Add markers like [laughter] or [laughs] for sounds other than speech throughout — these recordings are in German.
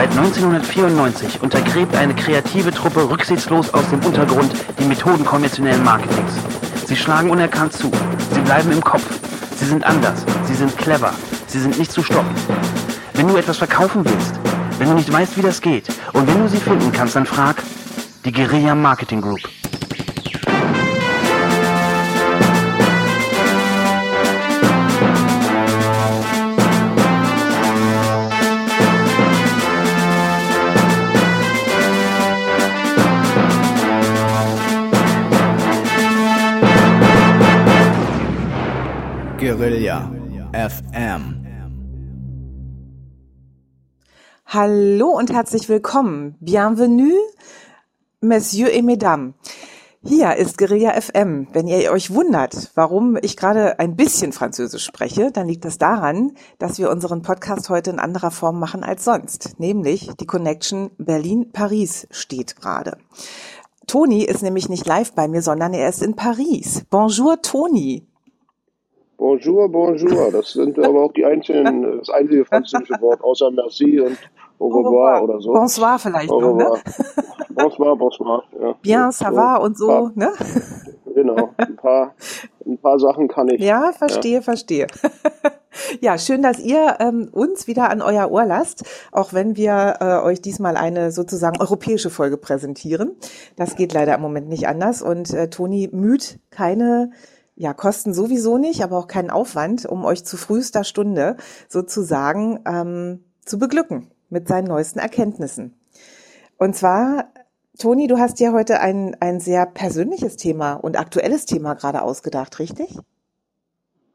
Seit 1994 untergräbt eine kreative Truppe rücksichtslos aus dem Untergrund die Methoden konventionellen Marketings. Sie schlagen unerkannt zu. Sie bleiben im Kopf. Sie sind anders. Sie sind clever. Sie sind nicht zu stoppen. Wenn du etwas verkaufen willst, wenn du nicht weißt, wie das geht und wenn du sie finden kannst, dann frag die Guerilla Marketing Group. Guerilla FM. Hallo und herzlich willkommen. Bienvenue, Messieurs et Mesdames. Hier ist Guerilla FM. Wenn ihr euch wundert, warum ich gerade ein bisschen Französisch spreche, dann liegt das daran, dass wir unseren Podcast heute in anderer Form machen als sonst. Nämlich die Connection Berlin-Paris steht gerade. Toni ist nämlich nicht live bei mir, sondern er ist in Paris. Bonjour, Toni. Bonjour, bonjour. Das sind aber auch die einzigen, das einzige französische Wort außer merci und au revoir oder so. Bonsoir vielleicht Au noch, ne? revoir. Bonsoir, bonsoir. Ja. Bien, ça va und so, paar, ne? genau. Ein paar, ein paar Sachen kann ich. Ja, verstehe, verstehe. [laughs] ja, schön, dass ihr ähm, uns wieder an euer Ohr lasst, auch wenn wir äh, euch diesmal eine sozusagen europäische Folge präsentieren. Das geht leider im Moment nicht anders und äh, Toni müht keine ja, Kosten sowieso nicht, aber auch keinen Aufwand, um euch zu frühester Stunde sozusagen ähm, zu beglücken mit seinen neuesten Erkenntnissen. Und zwar, Toni, du hast dir heute ein, ein sehr persönliches Thema und aktuelles Thema gerade ausgedacht, richtig?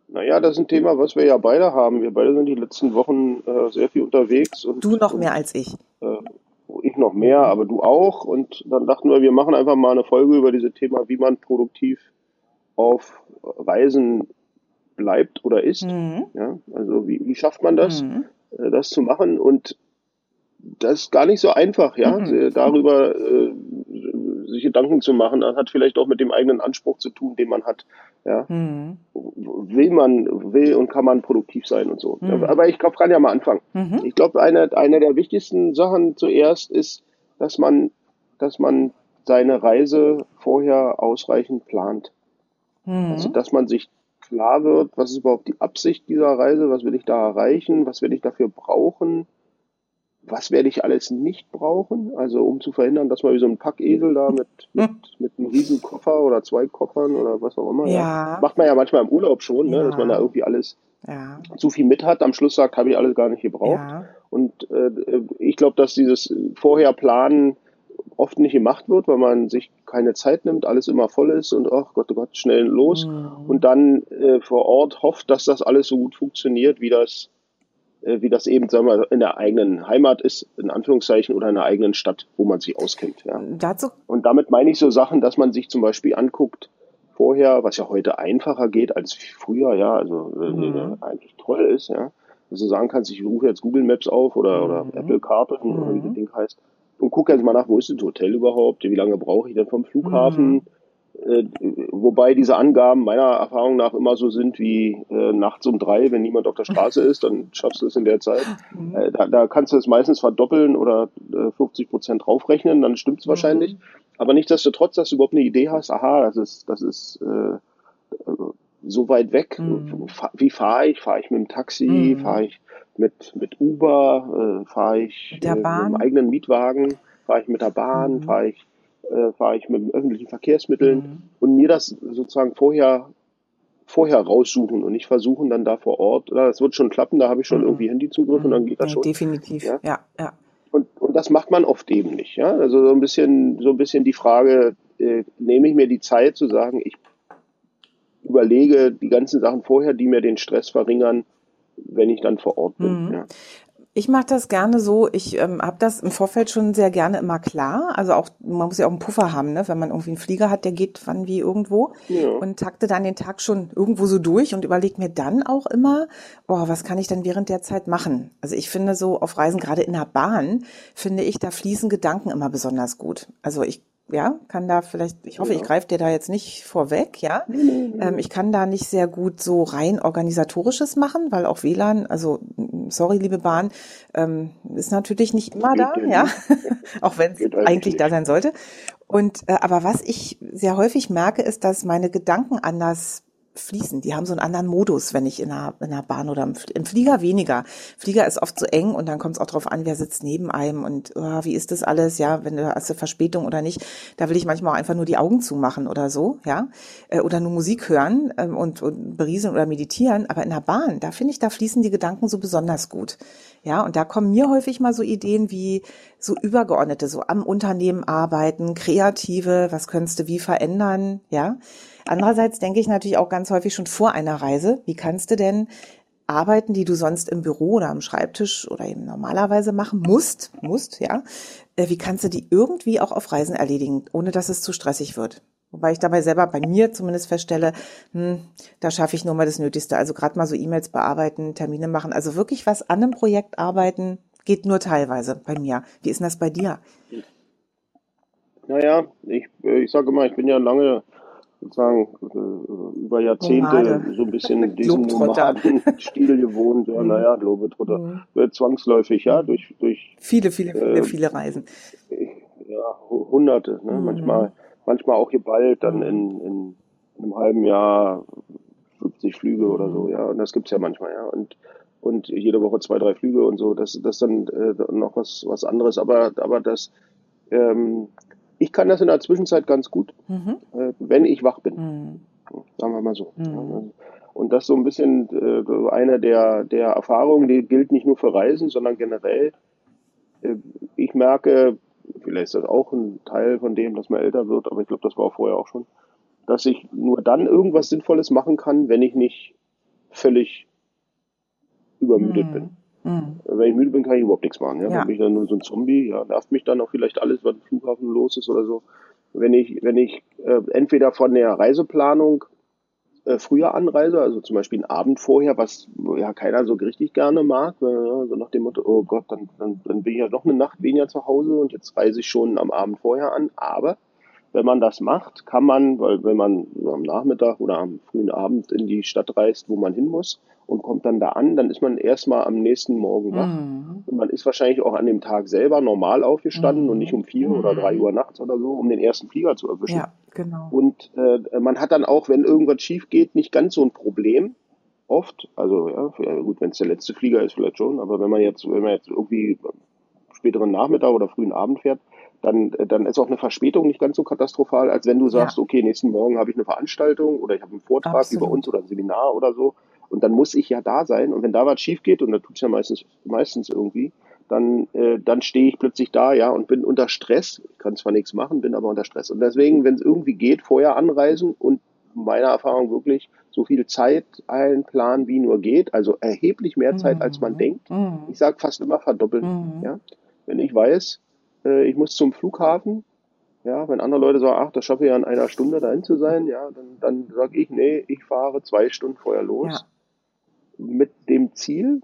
Naja, das ist ein Thema, was wir ja beide haben. Wir beide sind die letzten Wochen äh, sehr viel unterwegs und Du noch mehr als ich. äh, ich noch mehr, aber du auch. Und dann dachten wir, wir machen einfach mal eine Folge über dieses Thema, wie man produktiv auf Reisen bleibt oder ist. Mhm. Ja, also wie, wie schafft man das, Mhm. äh, das zu machen? Und das ist gar nicht so einfach, ja, Mhm. darüber äh, sich Gedanken zu machen. Das hat vielleicht auch mit dem eigenen Anspruch zu tun, den man hat. Ja, Mhm. will man, will und kann man produktiv sein und so. Mhm. Aber ich glaube, kann ja mal anfangen. Mhm. Ich glaube, eine, eine der wichtigsten Sachen zuerst ist, dass man, dass man seine Reise vorher ausreichend plant. Also, Mhm. dass man sich klar wird, was ist überhaupt die Absicht dieser Reise, was will ich da erreichen, was werde ich dafür brauchen, was werde ich alles nicht brauchen, also um zu verhindern, dass man wie so ein Packesel da mit, [laughs] mit, mit einem riesen Koffer oder zwei Koffern oder was auch immer, Ja. macht man ja manchmal im Urlaub schon, ne, Ja. dass man da irgendwie alles Ja. zu viel mit hat, am Schluss sagt, habe ich alles gar nicht gebraucht. Ja. Und äh, ich glaube, dass dieses vorher planen oft nicht gemacht wird, weil man sich keine Zeit nimmt, alles immer voll ist und ach Gott, oh Gott, schnell los. Mhm. Und dann äh, vor Ort hofft, dass das alles so gut funktioniert, wie das, äh, wie das eben, sagen wir, in der eigenen Heimat ist, in Anführungszeichen, oder in der eigenen Stadt, wo man sich auskennt. Ja. Dazu, Und damit meine ich so Sachen, dass man sich zum Beispiel anguckt, vorher, was ja heute einfacher geht als früher, ja, also äh, Mhm. eigentlich toll ist, ja, dass du sagen kannst, ich rufe jetzt Google Maps auf oder, oder Mhm. Apple Karten oder wie Mhm. das Ding heißt und gucke jetzt mal nach, wo ist das Hotel überhaupt, wie lange brauche ich denn vom Flughafen, Mhm. äh, wobei diese Angaben meiner Erfahrung nach immer so sind wie äh, nachts um drei, wenn niemand auf der Straße [laughs] ist, dann schaffst du es in der Zeit. Mhm. Äh, da, da kannst du es meistens verdoppeln oder äh, 50 Prozent draufrechnen, dann stimmt es wahrscheinlich. Mhm. Aber nichtsdestotrotz, dass du überhaupt eine Idee hast, aha, das ist, das ist äh, so weit weg. Mhm. Wie fahre ich? Fahre ich mit dem Taxi? Mhm. Fahre ich mit, mit Uber? Äh, fahre ich äh, mit dem eigenen Mietwagen? Fahre ich mit der Bahn? Mhm. Fahre ich, äh, fahre ich mit öffentlichen Verkehrsmitteln? Mhm. Und mir das sozusagen vorher vorher raussuchen und nicht versuchen dann da vor Ort, na, das wird schon klappen, da habe ich schon Mhm. irgendwie Handyzugriff und dann geht das Ja, schon. definitiv. Ja? Ja, ja. Und, und das macht man oft eben nicht. Ja? Also so ein bisschen, so ein bisschen die Frage, äh, nehme ich mir die Zeit zu sagen, ich überlege die ganzen Sachen vorher, die mir den Stress verringern, wenn ich dann vor Ort bin. Mhm. Ja. Ich mache das gerne so, ich ähm, habe das im Vorfeld schon sehr gerne immer klar. Also auch, man muss ja auch einen Puffer haben, ne? wenn man irgendwie einen Flieger hat, der geht wann wie irgendwo. Ja. Und takte dann den Tag schon irgendwo so durch und überlege mir dann auch immer, boah, was kann ich dann während der Zeit machen? Also ich finde so auf Reisen, gerade in der Bahn, finde ich, da fließen Gedanken immer besonders gut. Also ich ja, kann da vielleicht, ich hoffe, ich greife dir da jetzt nicht vorweg, ja. Ähm, ich kann da nicht sehr gut so rein organisatorisches machen, weil auch WLAN, also sorry, liebe Bahn, ähm, ist natürlich nicht immer da, ja ja, nicht. [laughs] auch wenn es eigentlich eigentlich da nicht. sein sollte. Und äh, aber was ich sehr häufig merke, ist, dass meine Gedanken anders fließen. Die haben so einen anderen Modus, wenn ich in einer, in einer Bahn oder im, im Flieger weniger. Flieger ist oft so eng und dann kommt es auch drauf an, wer sitzt neben einem und oh, wie ist das alles, ja, wenn du hast eine Verspätung oder nicht. Da will ich manchmal auch einfach nur die Augen zumachen oder so, ja, äh, oder nur Musik hören ähm, und, und berieseln oder meditieren. Aber in der Bahn, da finde ich, da fließen die Gedanken so besonders gut. Ja, und da kommen mir häufig mal so Ideen wie so übergeordnete, so am Unternehmen arbeiten, kreative, was könntest du wie verändern, ja. Andererseits denke ich natürlich auch ganz häufig schon vor einer Reise, wie kannst du denn Arbeiten, die du sonst im Büro oder am Schreibtisch oder eben normalerweise machen musst, musst, ja, äh, wie kannst du die irgendwie auch auf Reisen erledigen, ohne dass es zu stressig wird? Wobei ich dabei selber bei mir zumindest feststelle, hm, da schaffe ich nur mal das Nötigste. Also gerade mal so E-Mails bearbeiten, Termine machen. Also wirklich was an einem Projekt arbeiten, geht nur teilweise bei mir. Wie ist denn das bei dir? Naja, ich, äh, ich sage immer, ich bin ja lange sozusagen äh, über Jahrzehnte Nomade. so ein bisschen [laughs] diesen Globetrotter. Nomadenstil gewohnt. Ja, Mhm. naja, Globetrotter. Mhm. Äh, Zwangsläufig, ja, durch, durch Viele, viele, viele, Äh, viele Reisen. ja, Hu- Hunderte, ne? Mhm. manchmal, manchmal auch geballt, dann Mhm. in, in, einem halben Jahr 50 Flüge oder Mhm. so, ja, und das gibt's ja manchmal, ja, und, und jede Woche zwei, drei Flüge und so, das, das ist dann äh, noch was, was anderes, aber, aber das, ähm, ich kann das in der Zwischenzeit ganz gut, Mhm. äh, wenn ich wach bin, Mhm. sagen wir mal so. Mhm. Und das so ein bisschen äh, eine der, der Erfahrungen, die gilt nicht nur für Reisen, sondern generell. Äh, ich merke, vielleicht ist das auch ein Teil von dem, dass man älter wird, aber ich glaube, das war auch vorher auch schon, dass ich nur dann irgendwas Sinnvolles machen kann, wenn ich nicht völlig übermüdet bin. Mhm. Wenn ich müde bin, kann ich überhaupt nichts machen. Ja? Ja. Dann bin ich dann nur so ein Zombie. Ja, nervt mich dann auch vielleicht alles, was im Flughafen los ist oder so. Wenn ich, wenn ich äh, entweder von der Reiseplanung äh, früher anreise, also zum Beispiel einen Abend vorher, was ja keiner so richtig gerne mag, äh, so nach dem Motto, oh Gott, dann, dann, dann bin ich ja noch eine Nacht weniger zu Hause und jetzt reise ich schon am Abend vorher an. Aber wenn man das macht, kann man, weil wenn man am Nachmittag oder am frühen Abend in die Stadt reist, wo man hin muss und kommt dann da an, dann ist man erstmal am nächsten Morgen wach. Mhm. Und man ist wahrscheinlich auch an dem Tag selber normal aufgestanden Mhm. und nicht um vier oder Mhm. drei Uhr nachts oder so, um den ersten Flieger zu erwischen. Ja, genau. Und äh, man hat dann auch, wenn irgendwas schief geht, nicht ganz so ein Problem. Oft, also ja, ja, gut, wenn es der letzte Flieger ist, vielleicht schon, aber wenn man jetzt, wenn man jetzt irgendwie späteren Nachmittag oder frühen Abend fährt, dann, äh, dann ist auch eine Verspätung nicht ganz so katastrophal, als wenn du sagst, Ja. okay, nächsten Morgen habe ich eine Veranstaltung oder ich habe einen Vortrag Absolut. über uns oder ein Seminar oder so und dann muss ich ja da sein und wenn da was schief geht und da tut's ja meistens meistens irgendwie, dann äh, dann stehe ich plötzlich da, ja, und bin unter Stress. Ich kann zwar nichts machen, bin aber unter Stress und deswegen, wenn es irgendwie geht, vorher anreisen und meiner Erfahrung wirklich so viel Zeit einplanen, wie nur geht, also erheblich mehr Zeit, als man Mhm. denkt. Mhm. Ich sage fast immer verdoppeln. Mhm. Ja? Wenn ich weiß, äh, ich muss zum Flughafen, ja, wenn andere Leute sagen, ach, das schaffe ich ja in einer Stunde dahin zu sein, ja, dann, dann sage ich, nee, ich fahre zwei Stunden vorher los mit dem Ziel,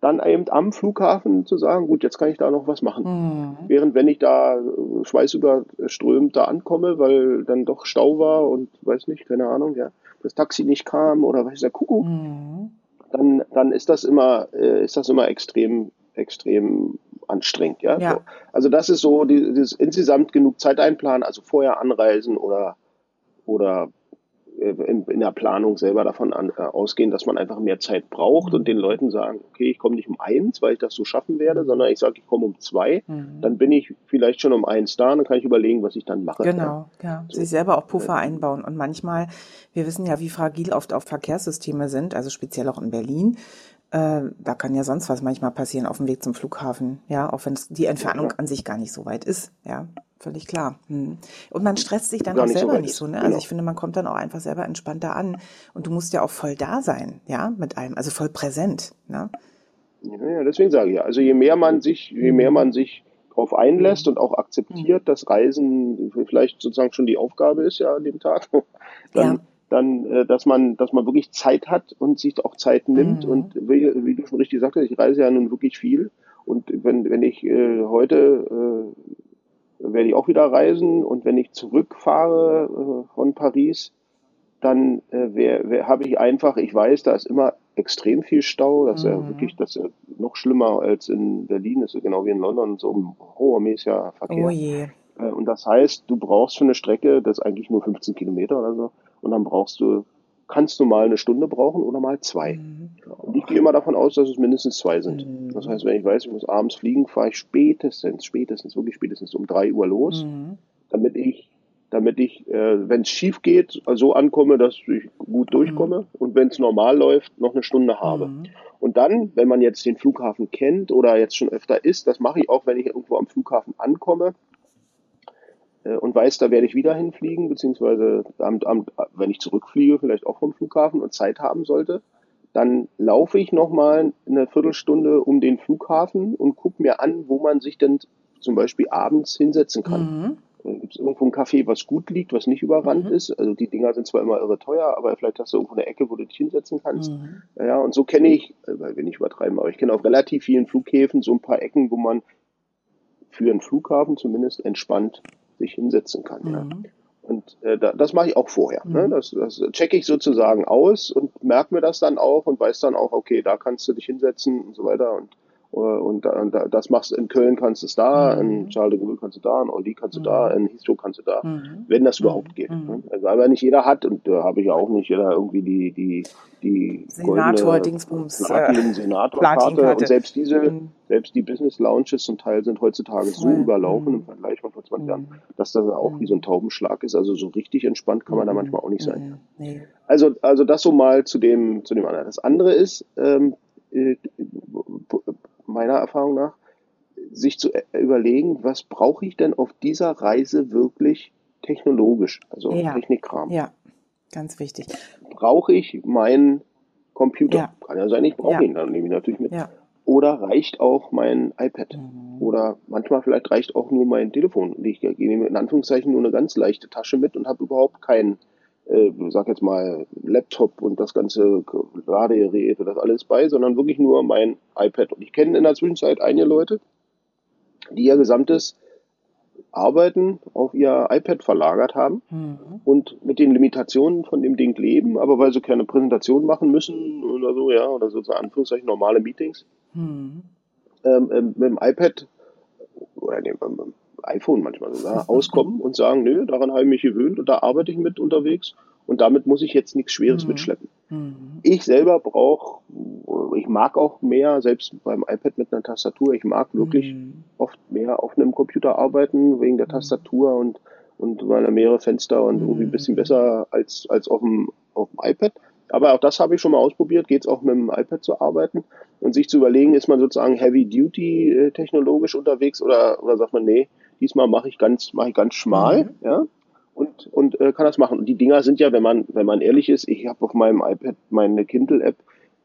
dann eben am Flughafen zu sagen, gut, jetzt kann ich da noch was machen. Mhm. Während wenn ich da äh, schweißüberströmt da ankomme, weil dann doch Stau war und weiß nicht, keine Ahnung, ja, das Taxi nicht kam oder weiß der Kuckuck, Mhm. dann, dann ist das immer, äh, ist das immer extrem, extrem anstrengend, ja. Ja. So. Also das ist so, die- dieses insgesamt genug Zeit einplanen, also vorher anreisen oder, oder äh, in, in der Planung selber davon an, äh, ausgehen, dass man einfach mehr Zeit braucht und den Leuten sagen, okay, ich komme nicht um eins, weil ich das so schaffen werde, sondern ich sage, ich komme um zwei, Mhm. dann bin ich vielleicht schon um eins da, dann kann ich überlegen, was ich dann mache. Ja. Genau, ja. So. Sich selber auch Puffer einbauen. Und manchmal, wir wissen ja, wie fragil oft auch Verkehrssysteme sind, also speziell auch in Berlin. Äh, da kann ja sonst was manchmal passieren auf dem Weg zum Flughafen, ja, auch wenn es die Entfernung klar. an sich gar nicht so weit ist, ja, völlig klar. Hm. Und man stresst sich dann Gar auch nicht so selber weit nicht so, ne? genau. Also ich finde, man kommt dann auch einfach selber entspannter an und du musst ja auch voll da sein, ja, mit allem, also voll präsent, ne? Ja, ja, deswegen sage ich ja. Also je mehr man sich, je mehr man sich darauf einlässt und auch akzeptiert, dass Reisen vielleicht sozusagen schon die Aufgabe ist, ja, an dem Tag, [laughs] dann, Ja. Dann, äh, dass man, dass man wirklich Zeit hat und sich auch Zeit nimmt. Mhm. Und wie, wie du schon richtig sagtest, ich reise ja nun wirklich viel. Und wenn, wenn ich äh, heute äh, werde ich auch wieder reisen und wenn ich zurückfahre äh, von Paris, dann äh, habe ich einfach, ich weiß, da ist immer extrem viel Stau. Das ist ja Mhm. wirklich, das ist ja noch schlimmer als in Berlin, das ist ja genau wie in London, so ein horrormäßiger Verkehr. Oh je. Äh, Und das heißt, du brauchst für eine Strecke, das ist eigentlich nur 15 Kilometer oder so, und dann brauchst du, kannst du mal eine Stunde brauchen oder mal zwei. Mhm. Und ich gehe immer davon aus, dass es mindestens zwei sind. Das heißt, wenn ich weiß, ich muss abends fliegen, fahre ich spätestens, spätestens, wirklich spätestens um drei Uhr los, Mhm. damit ich, damit ich, äh, wenn es schief geht, so ankomme, dass ich gut durchkomme und wenn es normal läuft, noch eine Stunde habe. Mhm. Und dann, wenn man jetzt den Flughafen kennt oder jetzt schon öfter ist, das mache ich auch, wenn ich irgendwo am Flughafen ankomme und weiß, da werde ich wieder hinfliegen, beziehungsweise am, am, wenn ich zurückfliege, vielleicht auch vom Flughafen und Zeit haben sollte, dann laufe ich nochmal eine Viertelstunde um den Flughafen und gucke mir an, wo man sich denn zum Beispiel abends hinsetzen kann. Mhm. Gibt es irgendwo ein Café, was gut liegt, was nicht überrannt Mhm. ist? Also die Dinger sind zwar immer irre teuer, aber vielleicht hast du irgendwo eine Ecke, wo du dich hinsetzen kannst. Mhm. Ja, und so kenne ich, äh, weil wir nicht übertreiben, aber ich kenne auf relativ vielen Flughäfen so ein paar Ecken, wo man für einen Flughafen zumindest entspannt sich hinsetzen kann. Ja. Mhm. Und äh, da, das mache ich auch vorher. Ne? Mhm. Das, das checke ich sozusagen aus und merke mir das dann auch und weiß dann auch, okay, da kannst du dich hinsetzen und so weiter. Und, und, da, und da, das machst du in Köln kannst du es da, Mhm. in Charles de Gaulle kannst du da, in Orly kannst du da, in Heathrow kannst du da, Mhm. wenn das überhaupt geht. Mhm. Ne? Also aber nicht jeder hat, und da habe ich ja auch nicht jeder irgendwie die, die, die Senator, Dingsbums, äh, Platin, Senatorkarte und selbst diese, Mhm. selbst die Business Lounges zum Teil sind heutzutage so überlaufen Mhm. im Vergleich von vor 20 Jahren, Mhm. dass das auch wie so ein Taubenschlag ist. Also so richtig entspannt kann man da Mhm. manchmal auch nicht sein. Mhm. Nee. Also, also das so mal zu dem, zu dem anderen. Das andere ist, ähm, äh, meiner Erfahrung nach, sich zu äh, überlegen, was brauche ich denn auf dieser Reise wirklich technologisch, also Ja. Technikkram. Ja, ganz wichtig. Brauche ich meinen Computer? Ja. Kann ja sein, ich brauche Ja. ihn, dann nehme ich natürlich mit. Ja. Oder reicht auch mein iPad? Mhm. Oder manchmal vielleicht reicht auch nur mein Telefon. Ich nehme in Anführungszeichen nur eine ganz leichte Tasche mit und habe überhaupt kein, äh, sag jetzt mal, Laptop und das ganze Ladegerät und das alles bei, sondern wirklich nur mein iPad. Und ich kenne in der Zwischenzeit einige Leute, die ihr gesamtes Arbeiten auf ihr iPad verlagert haben Mhm. und mit den Limitationen von dem Ding leben, aber weil sie keine Präsentation machen müssen oder so, ja, oder so in Anführungszeichen normale Meetings, Mhm. ähm, ähm, mit dem iPad oder dem, iPhone manchmal sogar auskommen und sagen, nö, daran habe ich mich gewöhnt und da arbeite ich mit unterwegs und damit muss ich jetzt nichts Schweres Mhm. mitschleppen. Mhm. Ich selber brauche, ich mag auch mehr, selbst beim iPad mit einer Tastatur, ich mag wirklich Mhm. oft mehr auf einem Computer arbeiten, wegen der Tastatur und, und weil er mehrere Fenster und irgendwie ein bisschen besser als, als auf, dem, auf dem iPad. Aber auch das habe ich schon mal ausprobiert, geht es auch mit dem iPad zu arbeiten und sich zu überlegen, ist man sozusagen Heavy Duty äh, technologisch unterwegs oder, oder sagt man, nee, diesmal mache ich ganz, mache ich ganz schmal, Mhm. ja, und, und äh, kann das machen. Und die Dinger sind ja, wenn man, wenn man ehrlich ist, ich habe auf meinem iPad meine Kindle-App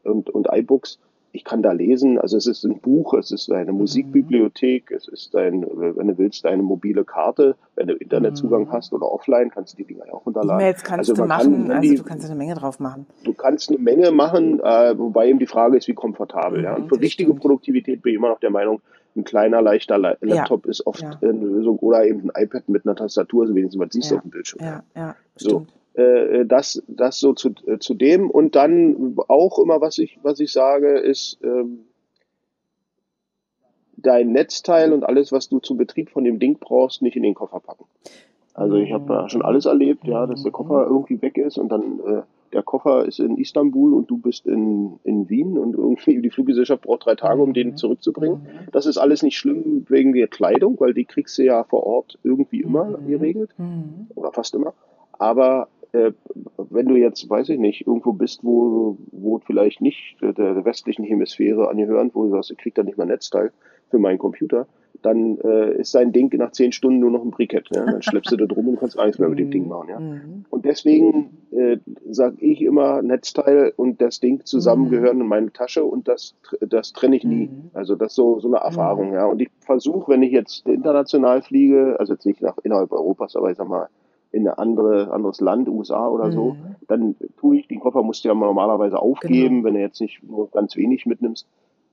und, und iBooks, ich kann da lesen, also es ist ein Buch, es ist eine Musikbibliothek, es ist ein, wenn du willst, eine mobile Karte, wenn du Internetzugang hast oder offline, kannst du die Dinger ja auch runterladen. E-Mails kannst also du man kann machen, also du kannst eine Menge drauf machen. du kannst eine Menge machen, äh, wobei eben die Frage ist, wie komfortabel. ja. Mhm, Und für richtige stimmt. Produktivität bin ich immer noch der Meinung, ein kleiner, leichter La Ja. Laptop ist oft Ja. eine Lösung oder eben ein iPad mit einer Tastatur, so wenigstens was siehst du auf dem Bildschirm. Ja, ja, So, äh, das, das so zu, äh, zu dem und dann auch immer, was ich, was ich sage, ist, ähm, dein Netzteil und alles, was du zum Betrieb von dem Ding brauchst, nicht in den Koffer packen. Also ich habe da schon alles erlebt, ja, dass der Koffer irgendwie weg ist und dann äh, der Koffer ist in Istanbul und du bist in, in Wien und irgendwie die Fluggesellschaft braucht drei Tage, um den zurückzubringen. Das ist alles nicht schlimm wegen der Kleidung, weil die kriegst du ja vor Ort irgendwie immer geregelt Mhm. oder fast immer. Aber äh, wenn du jetzt, weiß ich nicht, irgendwo bist, wo, wo vielleicht nicht der, der westlichen Hemisphäre angehören, wo du sagst, ich krieg da nicht mal Netzteil für meinen Computer, dann äh, ist dein Ding nach zehn Stunden nur noch ein Brikett. Ja? Dann schleppst du da drum und kannst gar nichts mehr mit dem Ding machen. Ja? Mhm. Und deswegen äh, sage ich immer, Netzteil und das Ding zusammen Mhm. gehören in meine Tasche und das, das trenne ich nie. Mhm. Also das ist so, so eine Erfahrung, ja. Und ich versuche, wenn ich jetzt international fliege, also jetzt nicht nach innerhalb Europas, aber ich sag mal in ein andere, anderes Land, USA oder so, Mhm. dann tue ich, den Koffer musst du ja normalerweise aufgeben, Genau. wenn du jetzt nicht nur ganz wenig mitnimmst,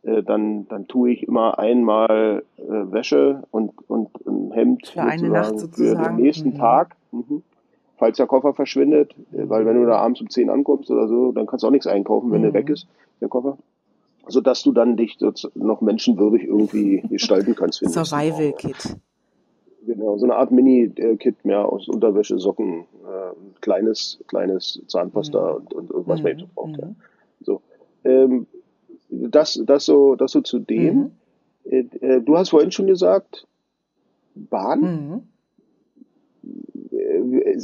äh, dann, dann tue ich immer einmal äh, Wäsche und, und ein Hemd Für eine Nacht für sozusagen. den nächsten Mhm. Tag. Mhm. Falls der Koffer verschwindet, äh, weil wenn du da abends um 10 ankommst oder so, dann kannst du auch nichts einkaufen, wenn Mhm. der weg ist, der Koffer. Sodass du dann dich so- noch menschenwürdig irgendwie [laughs] gestalten kannst. Survival-Kit. Genau, so eine Art Mini-Kit mehr aus Unterwäsche, Socken, äh, kleines, kleines Zahnpasta und, und, und was man eben so braucht. Ja. Mhm. So. Ähm, das, das so, das so zu dem. Mhm. Äh, äh, du hast vorhin schon gesagt, Bahn Mhm. äh,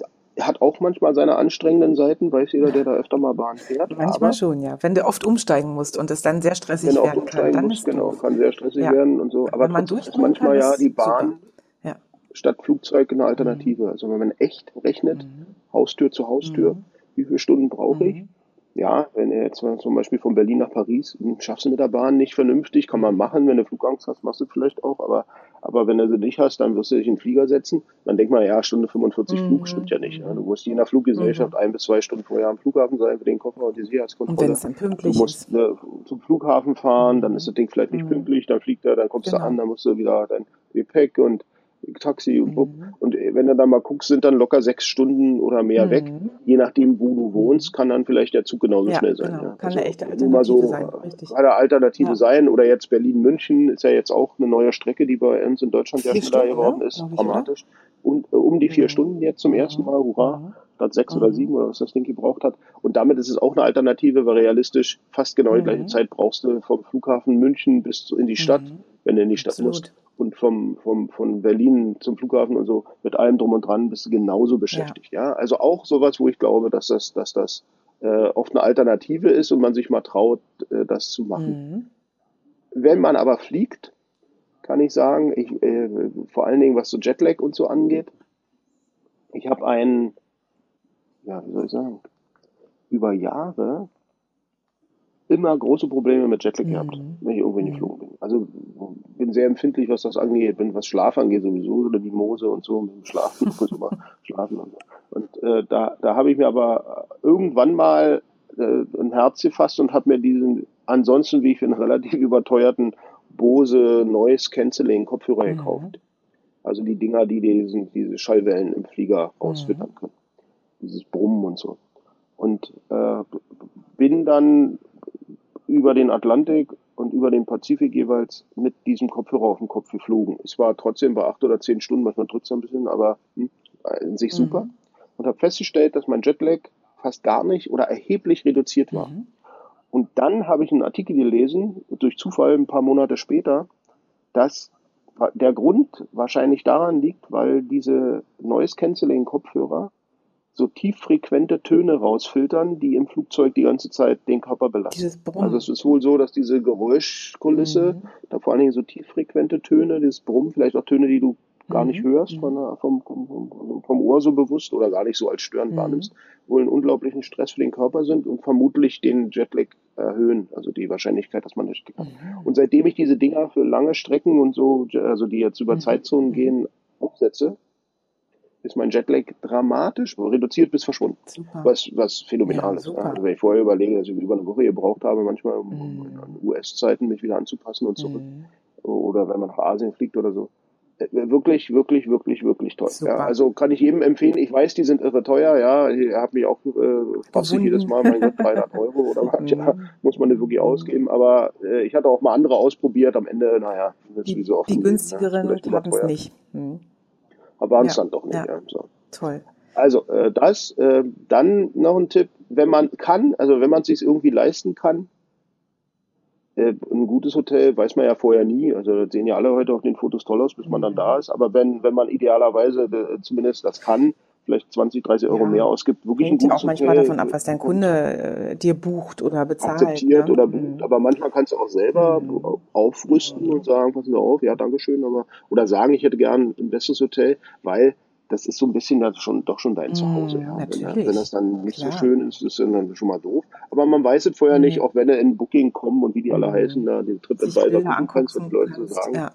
hat auch manchmal seine anstrengenden Seiten, weiß jeder, der da öfter mal Bahn fährt. Manchmal schon, ja. Wenn du oft umsteigen musst und es dann sehr stressig wenn er werden kann, umsteigen dann muss, ist genau, kann sehr stressig Ja. werden und so. Aber Wenn man ist manchmal kann, ja die Bahn. Ja. statt Flugzeug eine Alternative. Also wenn man echt rechnet, Mhm. Haustür zu Haustür, wie viele Stunden brauche ich? Mhm. Ja, wenn er jetzt zum Beispiel von Berlin nach Paris, hm, schaffst du mit der Bahn nicht vernünftig, kann man machen, wenn du Flugangst hast, machst du vielleicht auch, aber, aber wenn du sie nicht hast, dann wirst du dich in den Flieger setzen, dann denk mal, ja, Stunde 45 Mhm. Flug stimmt ja nicht. Ja. Du musst je nach Fluggesellschaft ein bis zwei Stunden vorher am Flughafen sein für den Koffer und die Und Sicherheitskontrolle. dann Du musst äh, zum Flughafen fahren, dann ist das Ding vielleicht nicht Mhm. pünktlich, dann fliegt er, dann kommst Genau. du an, dann musst du wieder dein Gepäck und Taxi und Bub. Mhm. Und äh, wenn du dann mal guckst, sind dann locker sechs Stunden oder mehr weg. Mhm. Je nachdem, wo du wohnst, kann dann vielleicht der Zug genauso Ja, schnell sein. genau. Ja. Kann eine echte nur mal so, Alternative sein, richtig. Kann eine Alternative Ja. sein. Oder jetzt Berlin-München ist ja jetzt auch eine neue Strecke, die bei uns in Deutschland ja Vier schneller Stunden, geworden ist. Dramatisch. Und äh, um die vier Mhm. Stunden jetzt zum ersten Mal, hurra, Mhm. statt sechs oder Mhm. sieben oder was das Ding gebraucht hat. Und damit ist es auch eine Alternative, weil realistisch fast genau die Mhm. gleiche Zeit brauchst du vom Flughafen München bis in die Stadt, Mhm. Wenn du in die Stadt Absolut. musst. Und vom, vom, von Berlin zum Flughafen und so, mit allem drum und dran bist du genauso beschäftigt. Ja, also auch sowas, wo ich glaube, dass das, dass das äh, oft eine Alternative ist und man sich mal traut, äh, das zu machen. Mhm. Wenn man aber fliegt, kann ich sagen, ich, äh, vor allen Dingen was so Jetlag und so angeht, ich habe einen, ja, wie soll ich sagen, über Jahre immer große Probleme mit Jetlag Mhm. gehabt, wenn ich irgendwo geflogen bin. Also bin sehr empfindlich, was das angeht, bin was Schlaf angeht sowieso, oder die Mose und so, mit dem Schlaf, ich muss immer schlafen und so. Und äh, da, da habe ich mir aber irgendwann mal äh, ein Herz gefasst und habe mir diesen ansonsten, wie ich finde, relativ überteuerten Bose Noise Cancelling Kopfhörer Mhm. gekauft. Also die Dinger, die diesen, diese Schallwellen im Flieger Mhm. rausfiltern können. Dieses Brummen und so. Und äh, bin dann über den Atlantik und über den Pazifik jeweils mit diesem Kopfhörer auf dem Kopf geflogen. Es war trotzdem bei acht oder zehn Stunden, manchmal drückt es ein bisschen, aber hm, in sich super. Mhm. Und habe festgestellt, dass mein Jetlag fast gar nicht oder erheblich reduziert war. Mhm. Und dann habe ich einen Artikel gelesen, durch Zufall ein paar Monate später, dass der Grund wahrscheinlich daran liegt, weil diese Noise Cancelling Kopfhörer so tieffrequente Töne rausfiltern, die im Flugzeug die ganze Zeit den Körper belasten. Also es ist wohl so, dass diese Geräuschkulisse, Mhm. da vor allen Dingen so tieffrequente Töne, dieses Brummen, vielleicht auch Töne, die du gar nicht Mhm. hörst Mhm. von, der- vom, vom, vom Ohr so bewusst oder gar nicht so als störend Mhm. wahrnimmst, wohl einen unglaublichen Stress für den Körper sind und vermutlich den Jetlag erhöhen, also die Wahrscheinlichkeit, dass man das hat. Mhm. Und seitdem ich diese Dinger für lange Strecken und so, also die jetzt über Mhm. Zeitzonen gehen, aufsetze, ist mein Jetlag dramatisch reduziert bis verschwunden. Super. Was, was phänomenal Ja, ist. Also wenn ich vorher überlege, dass ich über eine Woche gebraucht habe, manchmal um, Mhm. an US-Zeiten mich wieder anzupassen und zurück. Mhm. Oder wenn man nach Asien fliegt oder so. Äh, Wirklich, wirklich, wirklich, wirklich toll. Ja, also kann ich jedem empfehlen. Ich weiß, die sind irre teuer. Ja, ich habe mich auch äh, Gewunden. jedes Mal, mein Gott, 300 Euro oder was. [laughs] Ja, Mhm. muss man nicht wirklich ausgeben. Aber äh, ich hatte auch mal andere ausprobiert. Am Ende, naja, das ist wie Die, so oft die ne? günstigeren Vielleicht haben es nicht. Mhm. Aber haben es Ja, dann doch nicht. ja. Ja. So. Toll. Also äh, das, äh, dann noch ein Tipp, wenn man kann, also wenn man es sich irgendwie leisten kann, äh, ein gutes Hotel weiß man ja vorher nie, also das sehen ja alle heute auf den Fotos toll aus, bis man dann Mhm. da ist, aber wenn, wenn man idealerweise äh, zumindest das kann, vielleicht 20, 30 Euro Ja. mehr ausgibt, wirklich Hängt ein gutes auch manchmal Hotel, davon ab, was dein und Kunde äh, dir bucht oder bezahlt. akzeptiert ne? oder Mhm. aber manchmal kannst du auch selber Mhm. aufrüsten und sagen, passen Sie auf, ja, Dankeschön, aber oder sagen, ich hätte gern ein besseres Hotel, weil das ist so ein bisschen ja schon, doch schon dein Mhm, Zuhause. Ja. Wenn, wenn das dann nicht Klar. so schön ist, ist das dann schon mal doof. Aber man weiß es vorher Mhm. nicht, auch wenn du in Booking kommen und wie die alle Mhm. heißen, da den TripAdvisor gucken kannst, die Leute kannst. sagen. Ja.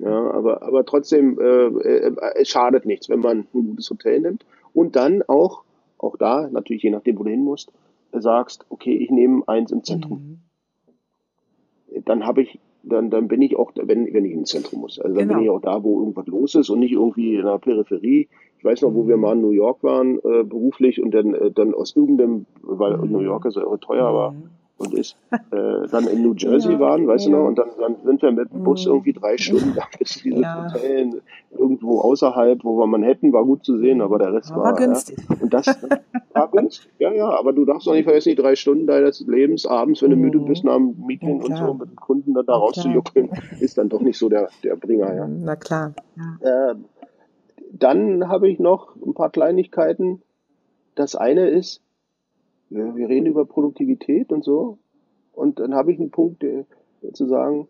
Ja, aber, aber trotzdem, äh, äh, es schadet nichts, wenn man ein gutes Hotel nimmt. Und dann auch, auch da, natürlich je nachdem, wo du hin musst, äh, sagst, okay, ich nehme eins im Zentrum. Mhm. Dann habe ich dann, dann bin ich auch, wenn, wenn ich ins Zentrum muss. Also dann Genau. bin ich auch da, wo irgendwas los ist und nicht irgendwie in der Peripherie. Ich weiß noch, wo wir mal in New York waren, äh, beruflich und dann, äh, dann aus irgendeinem, weil Mhm. New York ist ja teuer war und ist, äh, dann in New Jersey Ja, waren, weißt du ja. noch, und dann, dann sind wir mit dem Bus Mhm. irgendwie drei Stunden da bis dieses Ja. Hotel irgendwo außerhalb, wo wir Manhattan war gut zu sehen, aber der Rest war, war günstig. Und das war günstig, ja, ja, aber du darfst doch nicht vergessen, die drei Stunden deines Lebens abends, wenn du Mhm. müde bist nach dem Meeting und so mit dem Kunden dann da rauszujuckeln, ist dann doch nicht so der, der Bringer, ja. Na klar. Äh, dann habe ich noch ein paar Kleinigkeiten. Das eine ist, wir, wir reden über Produktivität und so. Und dann habe ich einen Punkt, der, zu sagen,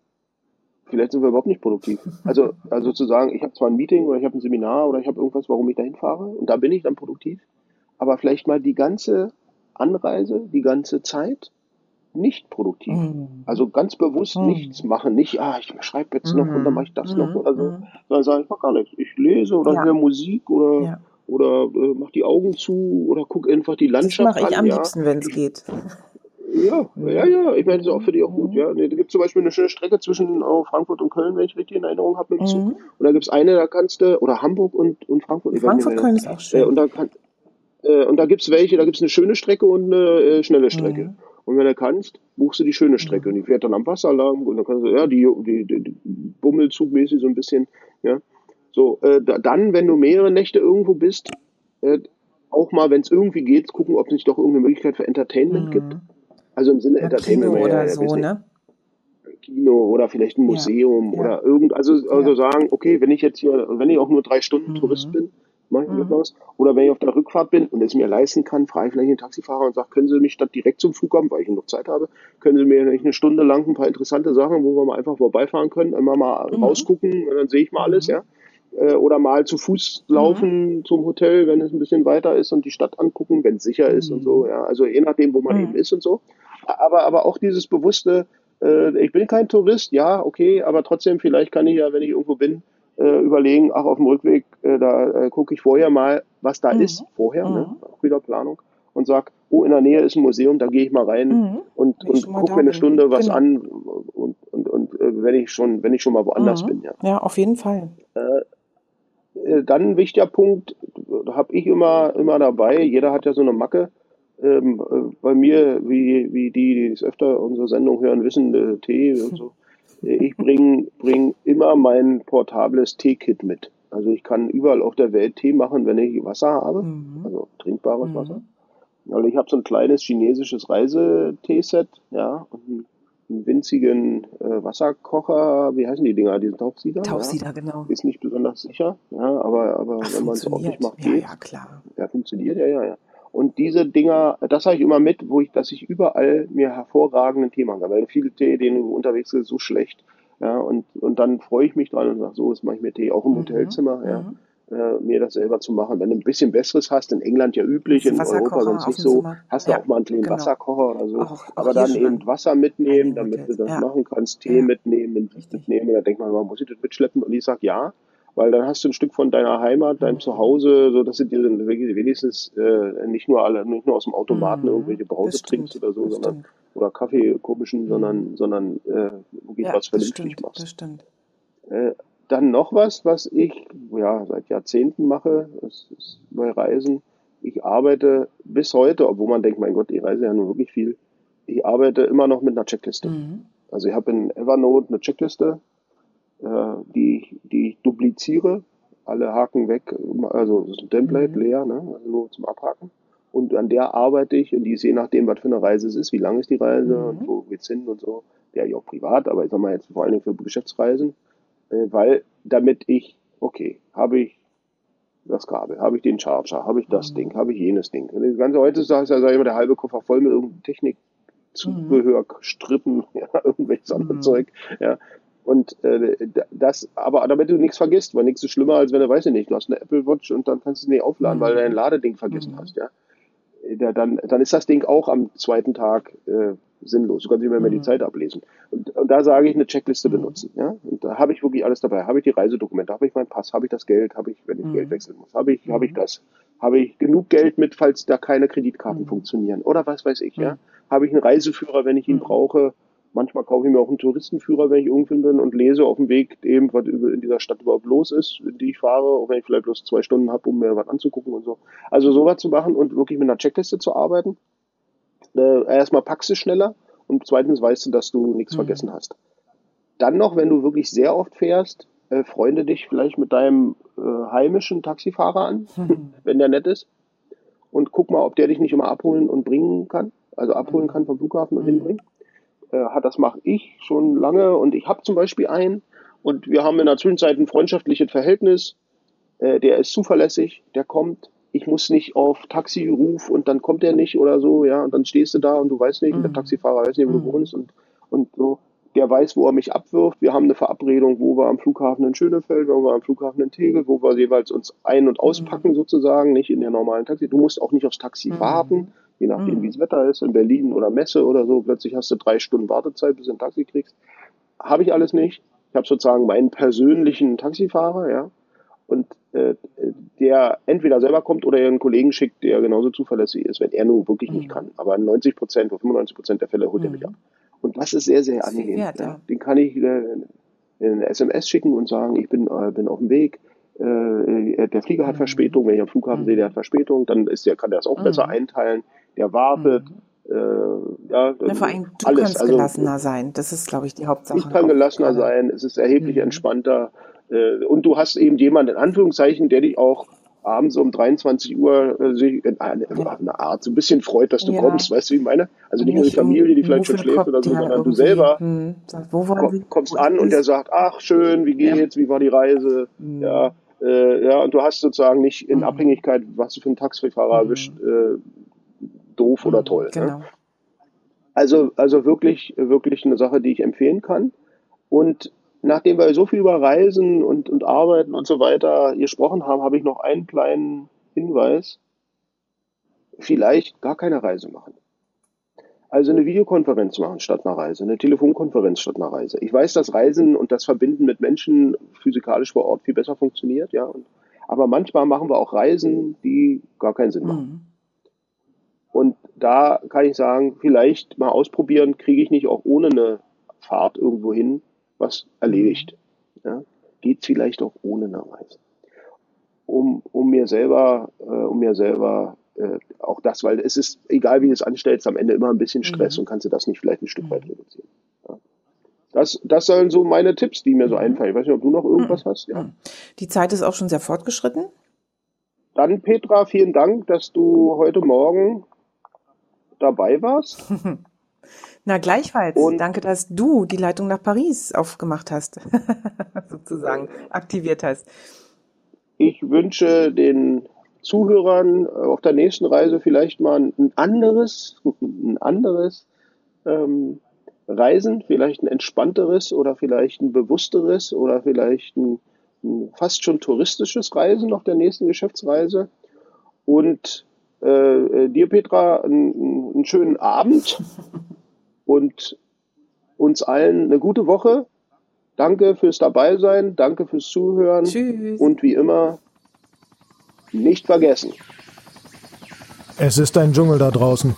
vielleicht sind wir überhaupt nicht produktiv. [laughs] Also, also zu sagen, ich habe zwar ein Meeting oder ich habe ein Seminar oder ich habe irgendwas, warum ich dahin fahre und da bin ich dann produktiv, aber vielleicht mal die ganze Anreise, die ganze Zeit nicht produktiv. Mhm. Also ganz bewusst Mhm. nichts machen. Nicht, ah, ich schreibe jetzt noch und dann mache ich das noch Mhm. oder so. Mhm. Sondern sagen, ich mache gar nichts. Ich lese oder Ja. höre Musik oder, Ja. Oder äh, mach die Augen zu oder guck einfach die Das Landschaft mache ich an. am ja. liebsten, wenn es geht. Ja, ja, ja. Ich meine, das ist auch für dich auch Mhm. gut. Ja. Da gibt es zum Beispiel eine schöne Strecke zwischen äh, Frankfurt und Köln, wenn ich richtig in Erinnerung habe, mit dem Zug. Mhm. Und da gibt es eine, da kannst du, oder Hamburg und, und Frankfurt. ich Frankfurt. Köln ist auch Äh, schön. und da kann, äh, und da gibt's welche, da gibt's eine schöne Strecke und eine äh, schnelle Strecke. Mhm. Und wenn du kannst, buchst du die schöne Strecke und die fährt dann am Wasser lang und dann kannst du, ja, die, die, die, die Bummelzugmäßig so ein bisschen, ja. So, äh, da, dann, wenn du mehrere Nächte irgendwo bist, äh, auch mal, wenn es irgendwie geht, gucken, ob es nicht doch irgendeine Möglichkeit für Entertainment gibt. Mhm. Also im Sinne Ja, Entertainment, Kino oder ja, so, ne? Kino oder vielleicht ein Museum ja. oder irgend, also, also sagen, okay, wenn ich jetzt hier, wenn ich auch nur drei Stunden Mhm. Tourist bin, mache ich Mhm. was. Oder wenn ich auf der Rückfahrt bin und es mir leisten kann, frage ich vielleicht den Taxifahrer und sage, können Sie mich statt direkt zum Flughafen, weil ich noch Zeit habe, können Sie mir vielleicht eine Stunde lang ein paar interessante Sachen, wo wir mal einfach vorbeifahren können, immer mal Mhm. rausgucken und dann sehe ich mal alles, Mhm. ja. Äh, Oder mal zu Fuß laufen zum Hotel, wenn es ein bisschen weiter ist und die Stadt angucken, wenn es sicher ist und so, ja. Also je nachdem, wo man Mhm. eben ist und so. Aber, aber auch dieses bewusste, äh, ich bin kein Tourist, ja, okay, aber trotzdem, vielleicht kann ich ja, wenn ich irgendwo bin, äh, überlegen, ach, auf dem Rückweg, äh, da äh, gucke ich vorher mal, was da Mhm. ist, vorher, ne? Mhm. auch wieder Planung, und sag, oh, in der Nähe ist ein Museum, da gehe ich mal rein Mhm. und, und gucke mir eine bin. Stunde was Genau. an und, und, und wenn ich schon, wenn ich schon mal woanders Mhm. bin, ja. Ja, auf jeden Fall. Äh, dann ein wichtiger Punkt, habe ich immer, immer dabei, jeder hat ja so eine Macke. Ähm, äh, bei mir, wie, wie die, die es öfter unsere Sendung hören, wissen, äh, Tee und so. Äh, Ich bringe bring immer mein portables Teekit mit. Also ich kann überall auf der Welt Tee machen, wenn ich Wasser habe, Mhm. also trinkbares Mhm. Wasser. Also ich habe so ein kleines chinesisches Reiseteeset, ja, und einen, einen winzigen äh, Wasserkocher, wie heißen die Dinger, diese Tauchsieder? Ja. Tauchsieder, genau. Ist nicht besonders sicher, ja, aber, aber Ach, wenn man es ordentlich macht, Ja, geht. ja, klar. Ja, funktioniert, ja, ja, ja. Und diese Dinger, das habe ich immer mit, wo ich, dass ich überall mir hervorragenden Tee machen kann. Weil viel Tee, den du unterwegs ist, so schlecht. Ja, und, und dann freue ich mich dran und sage, so, jetzt mache ich mir Tee auch im Mhm. Hotelzimmer, ja. Mhm. Äh, mir das selber zu machen. Wenn du ein bisschen besseres hast, in England ja üblich, in Europa sonst nicht so, Zimmer. hast du Ja, auch mal einen kleinen genau. Wasserkocher oder so. Auch- auch Aber dann eben Wasser mitnehmen, damit du das Ja. machen kannst, Tee mitnehmen, Richtig. mitnehmen. Dann denkt man, muss ich das mitschleppen? Und ich sag ja, weil dann hast du ein Stück von deiner Heimat, deinem Mhm. Zuhause, so dass du dir wenigstens äh, nicht nur alle, nicht nur aus dem Automaten Mhm. irgendwelche Brause Das trinkst stimmt, oder so, das sondern stimmt. oder Kaffee komischen, Mhm. sondern sondern äh, was vernünftig stimmt, machst. das stimmt. Äh, dann noch was, was ich ja seit Jahrzehnten mache, das ist bei Reisen. Ich arbeite bis heute, obwohl man denkt, mein Gott, ich reise ja nur wirklich viel. Ich arbeite immer noch mit einer Checkliste. Mhm. Also ich habe in Evernote eine Checkliste, äh, die, ich, die ich dupliziere, alle Haken weg, also das ist ein Template Mhm. leer, ne? also nur zum Abhaken. Und an der arbeite ich und die ist je nachdem, was für eine Reise es ist, wie lang ist die Reise Mhm. und wo geht's hin und so. Ja, ja auch privat, aber ich sag mal jetzt vor allen Dingen für Geschäftsreisen, weil damit ich, okay, habe ich das Kabel, habe ich den Charger, habe ich das Mhm. Ding, habe ich jenes Ding. Das ganze heute ist ja sag ich mal, der halbe Koffer voll mit irgendeinem Technik, Zubehör, Strippen, [laughs] ja, irgendwelches anderes Mhm. Zeug, ja. Und äh, das, aber damit du nichts vergisst, weil nichts ist schlimmer, als wenn du, weiß ich nicht, du hast eine Apple Watch und dann kannst du es nicht aufladen, Mhm. weil du dein Ladeding vergessen Mhm. hast, ja. Äh, da- Dann, dann ist das Ding auch am zweiten Tag äh, sinnlos. Du kannst nicht mehr, mehr die Mhm. Zeit ablesen. Und, und da sage ich, eine Checkliste Mhm. benutzen. Ja? Und da habe ich wirklich alles dabei. Habe ich die Reisedokumente, habe ich meinen Pass, habe ich das Geld, habe ich, wenn ich Mhm. Geld wechseln muss, habe ich, habe ich Mhm. das. Habe ich genug Geld mit, falls da keine Kreditkarten Mhm. funktionieren oder was weiß ich, ja. Habe ich einen Reiseführer, wenn ich ihn brauche Manchmal kaufe ich mir auch einen Touristenführer, wenn ich irgendwo bin und lese auf dem Weg eben, was in dieser Stadt überhaupt los ist, die ich fahre, auch wenn ich vielleicht bloß zwei Stunden habe, um mir was anzugucken und so. Also sowas zu machen und wirklich mit einer Checkliste zu arbeiten. Äh, erstmal packst du schneller und zweitens weißt du, dass du nichts mhm. vergessen hast. Dann noch, wenn du wirklich sehr oft fährst, äh, freunde dich vielleicht mit deinem äh, heimischen Taxifahrer an, mhm. [laughs] wenn der nett ist. Und guck mal, ob der dich nicht immer abholen und bringen kann. Also abholen kann vom Flughafen und mhm. hinbringen. Äh, das mache ich schon lange und ich habe zum Beispiel einen und wir haben in der Zwischenzeit ein freundschaftliches Verhältnis. Äh, der ist zuverlässig, der kommt. Ich muss nicht auf Taxiruf und dann kommt er nicht oder so, ja, und dann stehst du da und du weißt nicht, mhm. der Taxifahrer weiß nicht, wo mhm. du wohnst und, und so der weiß, wo er mich abwirft. Wir haben eine Verabredung, wo wir am Flughafen in Schönefeld, wo wir am Flughafen in Tegel, wo wir jeweils uns ein- und auspacken mhm. sozusagen, nicht in der normalen Taxi. Du musst auch nicht aufs Taxi mhm. warten, je nachdem, mhm. wie das Wetter ist, in Berlin oder Messe oder so. Plötzlich hast du drei Stunden Wartezeit, bis du ein Taxi kriegst. Habe ich alles nicht. Ich habe sozusagen meinen persönlichen Taxifahrer, ja. Und der entweder selber kommt oder einen Kollegen schickt, der genauso zuverlässig ist, wenn er nur wirklich nicht mhm. kann. Aber in 90 Prozent oder 95 Prozent der Fälle holt er mich ab. Und das ist sehr, sehr angenehm. Wert, ja. Den kann ich äh, eine SMS schicken und sagen, ich bin, äh, bin auf dem Weg. Äh, der Flieger hat mhm. Verspätung, wenn ich am Flughafen mhm. sehe, der hat Verspätung, dann ist der, kann der das auch mhm. besser einteilen. Der wartet. Mhm. Äh, ja, Na, vor allem, du alles. kannst also, gelassener sein. Das ist, glaube ich, die Hauptsache. Ich kann gelassener sein. Es ist erheblich mhm. entspannter. Äh, und du hast eben jemanden, in Anführungszeichen, der dich auch abends um 23 Uhr äh, sich in eine, eine, Art so ein bisschen freut, dass du ja. kommst, weißt du, wie ich meine? Also nicht, nur die Familie, die vielleicht schon schläft oder so, sondern du selber hm, komm, kommst an und der sagt, ach schön, wie geht's, ja. wie war die Reise, hm. ja, äh, ja, und du hast sozusagen nicht in hm. Abhängigkeit, was du für einen Taxifahrer hm. erwischt, äh, doof oder hm, toll. Ne? Genau. Ne? Also, also wirklich, wirklich eine Sache, die ich empfehlen kann. Und nachdem wir so viel über Reisen und, und Arbeiten und so weiter gesprochen haben, habe ich noch einen kleinen Hinweis. Vielleicht gar keine Reise machen. Also eine Videokonferenz machen statt einer Reise, eine Telefonkonferenz statt einer Reise. Ich weiß, dass Reisen und das Verbinden mit Menschen physikalisch vor Ort viel besser funktioniert, ja. Aber manchmal machen wir auch Reisen, die gar keinen Sinn machen. Mhm. Und da kann ich sagen, vielleicht mal ausprobieren, kriege ich nicht auch ohne eine Fahrt irgendwo hin, was erledigt. Ja? Geht vielleicht auch ohne Nachweis. Um, um mir selber, äh, um mir selber äh, auch das, weil es ist, egal wie du es anstellst, am Ende immer ein bisschen Stress mhm. und kannst du das nicht vielleicht ein Stück weit reduzieren. Ja? Das, das sollen so meine Tipps, die mir so mhm. einfallen. Ich weiß nicht, ob du noch irgendwas mhm. hast. Ja. Mhm. Die Zeit ist auch schon sehr fortgeschritten. Dann, Petra, vielen Dank, dass du heute Morgen dabei warst. [laughs] Na, gleichfalls. Und Danke, dass du die Leitung nach Paris aufgemacht hast, [laughs] sozusagen aktiviert hast. Ich wünsche den Zuhörern auf der nächsten Reise vielleicht mal ein anderes, ein anderes ähm, Reisen, vielleicht ein entspannteres oder vielleicht ein bewussteres oder vielleicht ein, ein fast schon touristisches Reisen auf der nächsten Geschäftsreise. Und äh, dir, Petra, einen, einen schönen Abend [laughs] und uns allen eine gute Woche. Danke fürs Dabeisein, danke fürs Zuhören Tschüss. und wie immer nicht vergessen. Es ist ein Dschungel da draußen.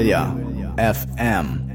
Guerilla FM.